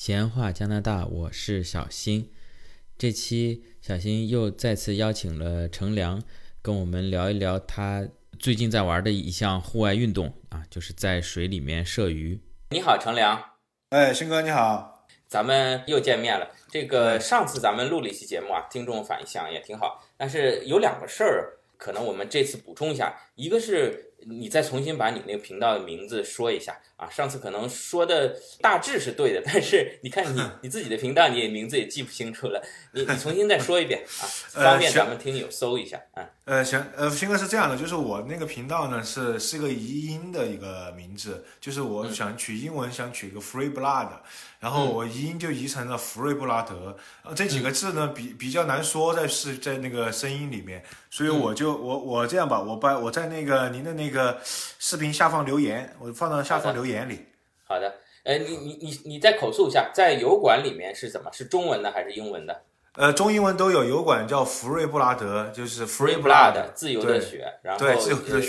闲话加拿大，我是小新。这期小新又再次邀请了程良，跟我们聊一聊他最近在玩的一项户外运动啊，就是在水里面射鱼。你好，程良。哎，新哥你好，咱们又见面了。这个上次咱们录了一期节目啊，听众反响也挺好，但是有两个事儿，可能我们这次补充一下，一个是。你再重新把你那个频道的名字说一下啊！上次可能说的大致是对的，但是你看你 你自己的频道，你也名字也记不清楚了，你你重新再说一遍啊，方便咱们听友搜一下啊。呃，行，呃，新哥是这样的，就是我那个频道呢是是个移音的一个名字，就是我想取英文，想取一个 Free Blood，然后我移音就移成了福瑞布拉德，呃，这几个字呢比比较难说，在是在那个声音里面，所以我就我我这样吧，我把我在那个您的那个视频下方留言，我放到下方留言里。好的，呃，你你你你再口述一下，在油管里面是怎么？是中文的还是英文的？呃，中英文都有，油管叫福瑞布拉德，就是 Free Blood 自由的血，然后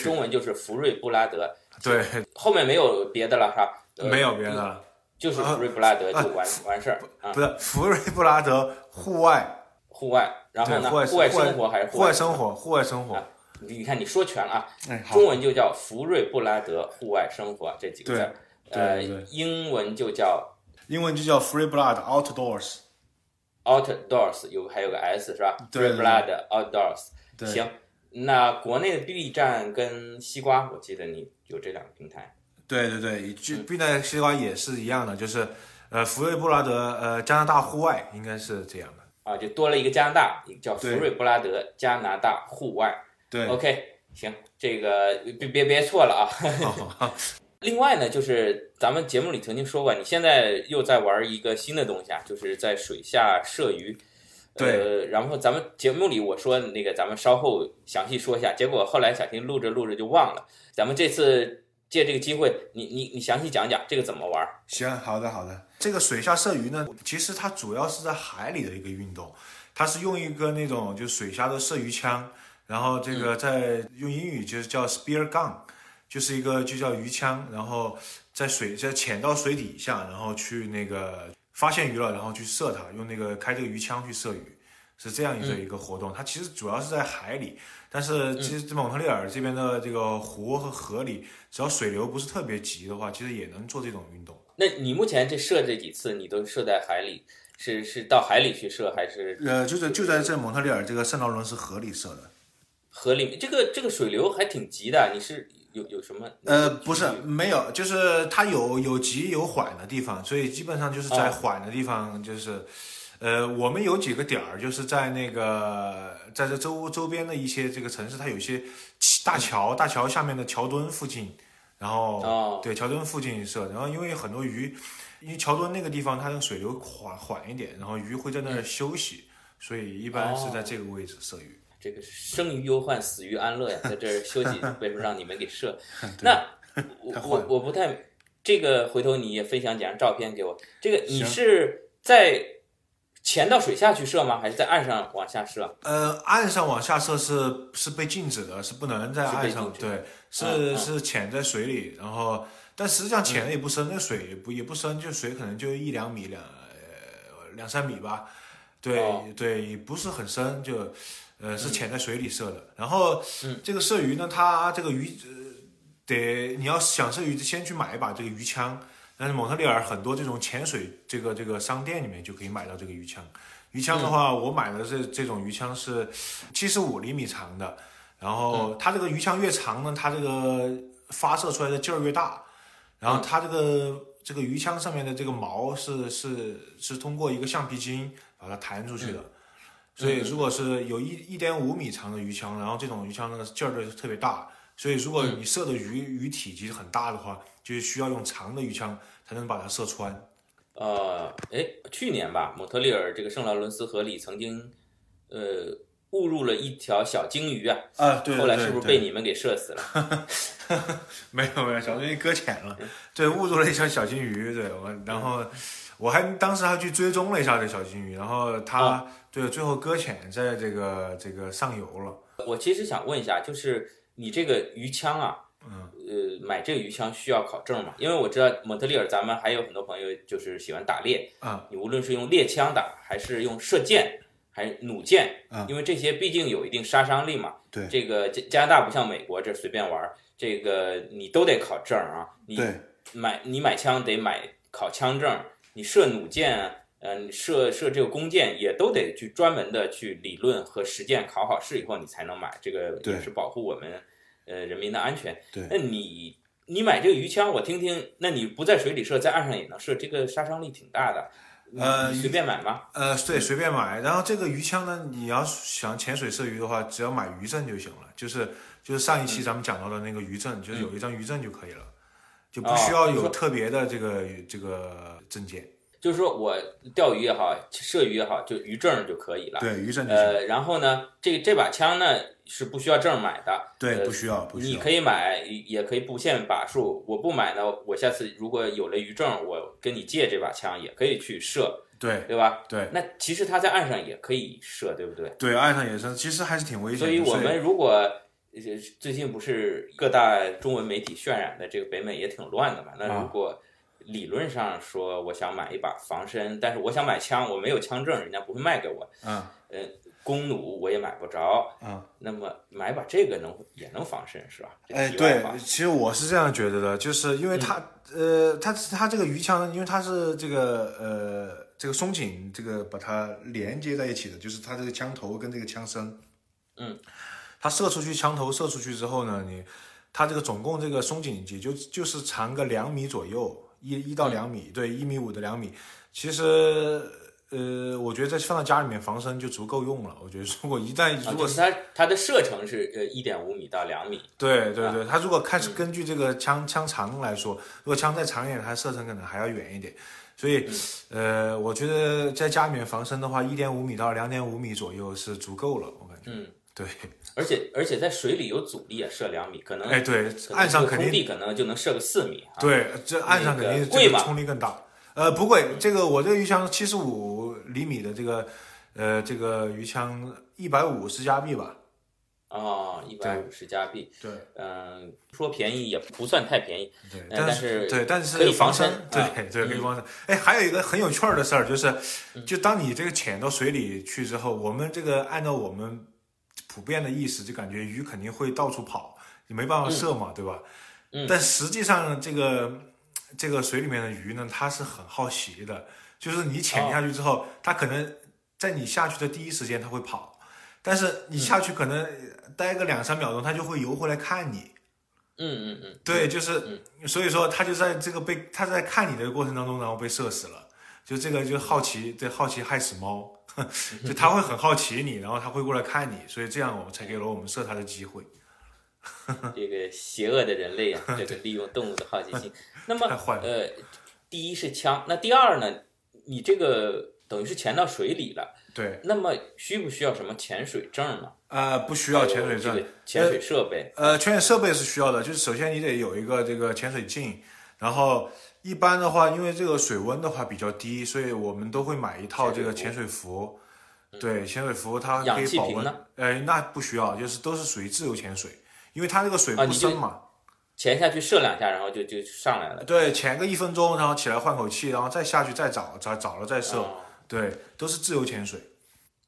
中文就是福瑞布拉德，对，后面没有别的了，是吧？没有别的了，就是福瑞布拉德就完完事儿，不是福瑞布拉德户外，户外，然后呢？户外生活还是户外生活？户外生活，你看你说全了啊，中文就叫福瑞布拉德户外生活这几个字，呃，英文就叫英文就叫 Free Blood Outdoors。Outdoors 有还有个 S 是吧？Free Blood Outdoors。行，那国内的 B 站跟西瓜，我记得你有这两个平台。对对对，就 B 站西瓜也是一样的，就是呃福瑞布拉德呃加拿大户外应该是这样的。啊，就多了一个加拿大，叫福瑞布拉德加拿大户外。对，OK，行，这个别别别错了啊。另外呢，就是咱们节目里曾经说过，你现在又在玩一个新的东西啊，就是在水下射鱼。对。然后咱们节目里我说那个，咱们稍后详细说一下。结果后来小新录着录着就忘了。咱们这次借这个机会，你你你详细讲讲这个怎么玩？行，好的好的。这个水下射鱼呢，其实它主要是在海里的一个运动，它是用一个那种就水下的射鱼枪，然后这个在用英语就是叫 spear gun。就是一个就叫鱼枪，然后在水在潜到水底下，然后去那个发现鱼了，然后去射它，用那个开这个鱼枪去射鱼，是这样一个一个活动。它其实主要是在海里，但是其实蒙特利尔这边的这个湖和河里，只要水流不是特别急的话，其实也能做这种运动。那你目前这射这几次，你都射在海里，是是到海里去射还是？呃，就是就在这蒙特利尔这个圣劳伦斯河里射的。河里面这个这个水流还挺急的，你是？有有什么？呃，不是，没有，就是它有有急有缓的地方，所以基本上就是在缓的地方，就是，呃，我们有几个点儿，就是在那个在这周周边的一些这个城市，它有一些大桥，大桥下面的桥墩附近，然后哦对桥墩附近设，然后因为很多鱼，因为桥墩那个地方它的水流缓缓一点，然后鱼会在那儿休息，所以一般是在这个位置设鱼。这个生于忧患，死于安乐呀，在这儿休息，为什么让你们给设？那我我我不太，这个回头你也分享几张照片给我。这个你是在潜到水下去射吗？还是在岸上往下射？呃，岸上往下射是是被禁止的，是不能在岸上。对，是是潜在水里，然后但实际上潜的也不深，那水也不也不深，就水可能就一两米两呃两三米吧。对对，也不是很深，就。呃，是潜在水里射的。然后，这个射鱼呢，它这个鱼，得你要想射鱼，先去买一把这个鱼枪。但是蒙特利尔很多这种潜水这个这个商店里面就可以买到这个鱼枪。鱼枪的话，我买的这这种鱼枪是七十五厘米长的。然后它这个鱼枪越长呢，它这个发射出来的劲儿越大。然后它这个这个鱼枪上面的这个毛是是是通过一个橡皮筋把它弹出去的。所以，如果是有一一点五米长的鱼枪，然后这种鱼枪呢劲儿就特别大，所以如果你射的鱼鱼体积很大的话，就需要用长的鱼枪才能把它射穿。呃，哎，去年吧，蒙特利尔这个圣劳伦斯河里曾经，呃，误入了一条小鲸鱼啊。啊，对。后来是不是被你们给射死了？没有没有，小鲸鱼搁浅了。对，误入了一条小鲸鱼。对，我然后。我还当时还去追踪了一下这小金鱼，然后它对最后搁浅在这个这个上游了。我其实想问一下，就是你这个鱼枪啊，嗯，呃，买这个鱼枪需要考证嘛？因为我知道蒙特利尔，咱们还有很多朋友就是喜欢打猎啊。你无论是用猎枪打，还是用射箭，还是弩箭啊，因为这些毕竟有一定杀伤力嘛。对，这个加加拿大不像美国这随便玩，这个你都得考证啊。你买你买枪得买考枪证，你射弩箭，嗯，射射这个弓箭也都得去专门的去理论和实践考好试以后你才能买，这个也是保护我们。呃，人民的安全。对，那你你买这个鱼枪，我听听，那你不在水里射，在岸上也能射，这个杀伤力挺大的。呃，随便买吗？呃，对，随便买。然后这个鱼枪呢，你要想潜水射鱼的话，只要买鱼证就行了。就是就是上一期咱们讲到的那个鱼证，就是有一张鱼证就可以了，就不需要有特别的这个这个证件。就是说我钓鱼也好，射鱼也好，就鱼证就可以了。对，鱼证。呃，然后呢，这这把枪呢是不需要证买的。对，不需要，不需要。你可以买，也可以不限把数。我不买呢，我下次如果有了鱼证，我跟你借这把枪也可以去射。对，对吧？对。那其实它在岸上也可以射，对不对？对，岸上也是，其实还是挺危险。所以我们如果最近不是各大中文媒体渲染的这个北美也挺乱的嘛？那如果。理论上说，我想买一把防身，但是我想买枪，我没有枪证，人家不会卖给我。嗯，呃，弓弩我也买不着。嗯，那么买把这个能也能防身是吧？哎，对，其实我是这样觉得的，就是因为它，呃，它它这个鱼枪，因为它是这个呃这个松紧，这个把它连接在一起的，就是它这个枪头跟这个枪身。嗯，它射出去，枪头射出去之后呢，你它这个总共这个松紧也就就是长个两米左右。一一到两米，对，一米五的两米，其实，呃，我觉得在放到家里面防身就足够用了。我觉得如果一旦如果是它它的射程是呃一点五米到两米，对对对，它如果开始根据这个枪枪长来说，如果枪再长一点，它射程可能还要远一点。所以，呃，我觉得在家里面防身的话，一点五米到两点五米左右是足够了，我感觉。嗯。对，而且而且在水里有阻力啊，射两米可能哎，对，岸上肯定可能就能射个四米。对，这岸上肯定贵嘛冲力更大。呃，不贵，这个我这个鱼枪七十五厘米的这个呃这个鱼枪一百五十加币吧。哦，一百五十加币。对，嗯，说便宜也不算太便宜。对，但是对，但是可以防身。对对，可以防身。哎，还有一个很有趣儿的事儿，就是就当你这个潜到水里去之后，我们这个按照我们。普遍的意思就感觉鱼肯定会到处跑，你没办法射嘛，对吧？嗯。但实际上，这个这个水里面的鱼呢，它是很好奇的，就是你潜下去之后，它可能在你下去的第一时间它会跑，但是你下去可能待个两三秒钟，它就会游回来看你。嗯嗯嗯。对，就是，所以说它就在这个被它在看你的过程当中，然后被射死了。就这个就好奇，这好奇害死猫。就他会很好奇你，然后他会过来看你，所以这样我们才给了我们射他的机会。这个邪恶的人类啊，这个利用动物的好奇心。那么呃，第一是枪，那第二呢？你这个等于是潜到水里了。对。那么需不需要什么潜水证呢？啊，不需要潜水证。潜水设备。呃，潜水设备是需要的，就是首先你得有一个这个潜水镜，然后。一般的话，因为这个水温的话比较低，所以我们都会买一套这个潜水服。对，潜水服它可以保温。呃，那不需要，就是都是属于自由潜水，因为它这个水不深嘛。潜下去射两下，然后就就上来了。对，潜个一分钟，然后起来换口气，然后再下去再找找找了再射。对，都是自由潜水。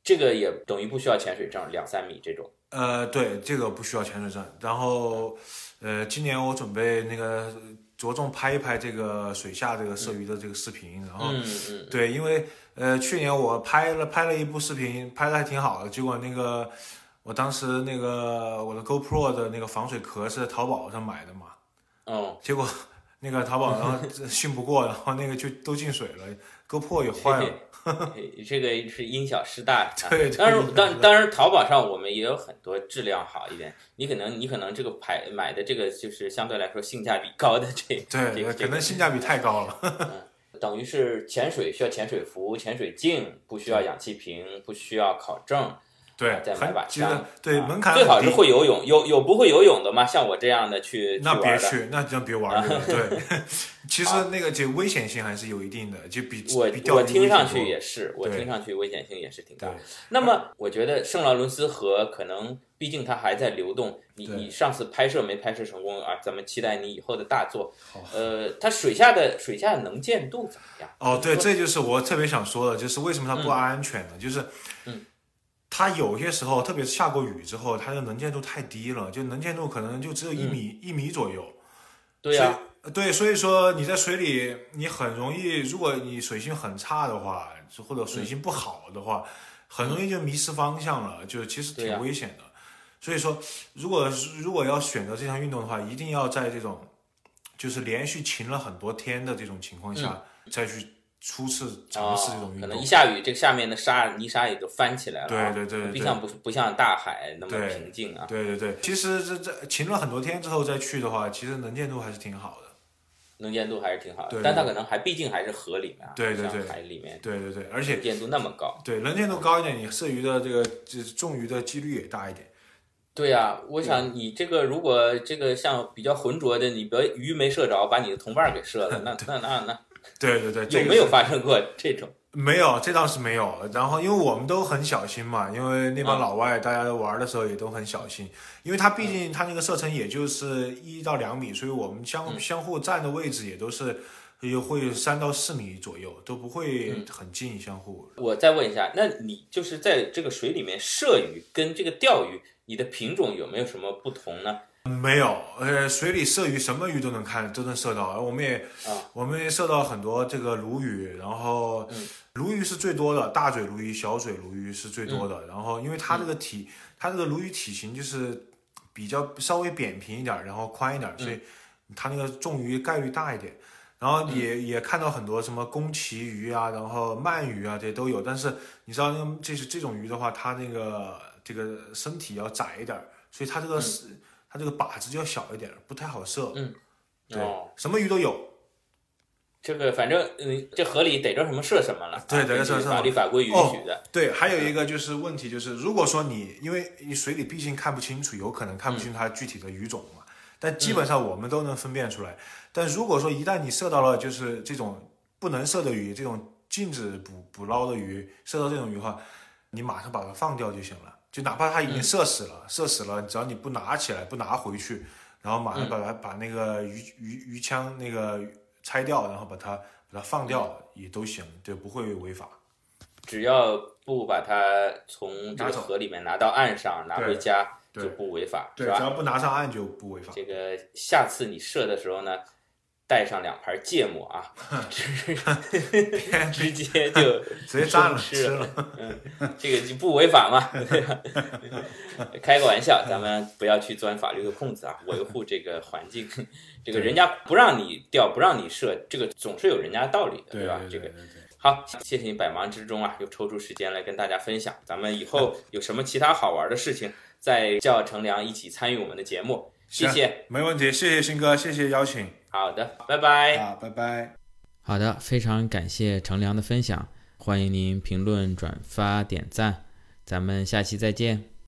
这个也等于不需要潜水证，两三米这种。呃，对，这个不需要潜水证。然后，呃，今年我准备那个。着重拍一拍这个水下这个射鱼的这个视频，然后对，因为呃去年我拍了拍了一部视频，拍的还挺好的，结果那个我当时那个我的 GoPro 的那个防水壳是在淘宝上买的嘛，哦，结果那个淘宝然后信不过，然后那个就都进水了，GoPro 也坏了。这个是因小失大，对。当然，当当然，淘宝上我们也有很多质量好一点。你可能，你可能这个牌买的这个就是相对来说性价比高的这，对，可能性价比太高了。嗯，等于是潜水需要潜水服、潜水镜，不需要氧气瓶，不需要考证。对，再买把其实枪，对啊门槛最好是会游泳，有有不会游泳的吗？像我这样的去那别去，那真别玩了。对，其实那个就危险性还是有一定的，就比我我听上去也是，我听上去危险性也是挺大。那么我觉得圣劳伦斯河可能，毕竟它还在流动。你你上次拍摄没拍摄成功啊？咱们期待你以后的大作。呃，它水下的水下的能见度怎么样？哦，对，这就是我特别想说的，就是为什么它不安全呢？就是，嗯，它有些时候，特别是下过雨之后，它的能见度太低了，就能见度可能就只有一米、一米左右。对呀、对，所以说你在水里，你很容易，如果你水性很差的话，或者水性不好的话，很容易就迷失方向了，就其实挺危险的。所以说，如果如果要选择这项运动的话，一定要在这种就是连续晴了很多天的这种情况下，再去初次尝试这种哦，运动。可能一下雨，这个下面的沙泥沙也就翻起来了啊。对对对对不像不不像大海那么平静啊。对对对，其实这这晴了很多天之后再去的话，其实能见度还是挺好的。能见度还是挺好的对，但它可能还毕竟还是河里面啊，对对对海里面对对对，而且能见度那么高。对能见度高一点，你射鱼的这个这中鱼的几率也大一点。对呀、我想你这个如果这个像比较浑浊的，你别鱼没射着，把你的同伴给射了，那那那那对 对对，这个有没有发生过这种？没有，这倒是没有。然后，因为我们都很小心嘛，因为那帮嗯老外大家玩的时候也都很小心，因为它毕竟它那个射程也就是一到两米，所以我们相嗯相互站的位置也都是也会三到四米左右，都不会嗯很近相互。我再问一下，那你就是在这个水里面射鱼跟这个钓鱼，你的品种有没有什么不同呢？没有，呃，水里射鱼什么鱼都能看，都能射到。我们也，啊我们也射到很多这个鲈鱼，然后嗯鲈鱼是最多的，大嘴鲈鱼、小嘴鲈鱼是最多嗯的。然后因为它这个体，它这个鲈鱼体型就是比较稍微扁平一点，然后宽一点，嗯所以它那个中鱼概率大一点。然后也、也看到很多什么宫崎鱼啊，然后鳗鱼啊，这些都有。但是你知道，那个这是这种鱼的话，它那个这个身体要窄一点，所以它这个是、它这个靶子就要小一点，不太好射。对，哦，什么鱼都有。这个反正嗯，这河里逮着什么射什么了，对逮着射什么法律法规允许的。对，还有一个就是问题就是，如果说你因为你水里毕竟看不清楚，有可能看不清它具体的鱼种嘛，但基本上我们都能分辨出来。但如果说一旦你射到了就是这种不能射的鱼，这种禁止捕捕捞的鱼，射到这种鱼的话，你马上把它放掉就行了。就哪怕它已经射死了，射死了，只要你不拿起来，不拿回去，然后马上把它、把那个鱼鱼鱼枪那个拆掉，然后把它把它放掉也都行，对，不会违法。只要不把它从这个河里面拿到岸上拿回家，就不违法，对，是吧？只要不拿上岸就不违法。这个下次你射的时候呢，带上两盘芥末啊，直接就 直接蘸了吃了，嗯。这个就不违法嘛？对 吧开个玩笑，咱们不要去钻法律的空子啊，维护这个环境。这个人家不让你钓，不让你射，这个总是有人家道理的，对吧？这个好，谢谢你百忙之中啊，又抽出时间来跟大家分享。咱们以后有什么其他好玩的事情，再叫程良一起参与我们的节目。谢谢，没问题，谢谢新哥，谢谢邀请。好的，拜拜。啊，拜拜。好的，非常感谢程良的分享，欢迎您评论、转发、点赞，咱们下期再见。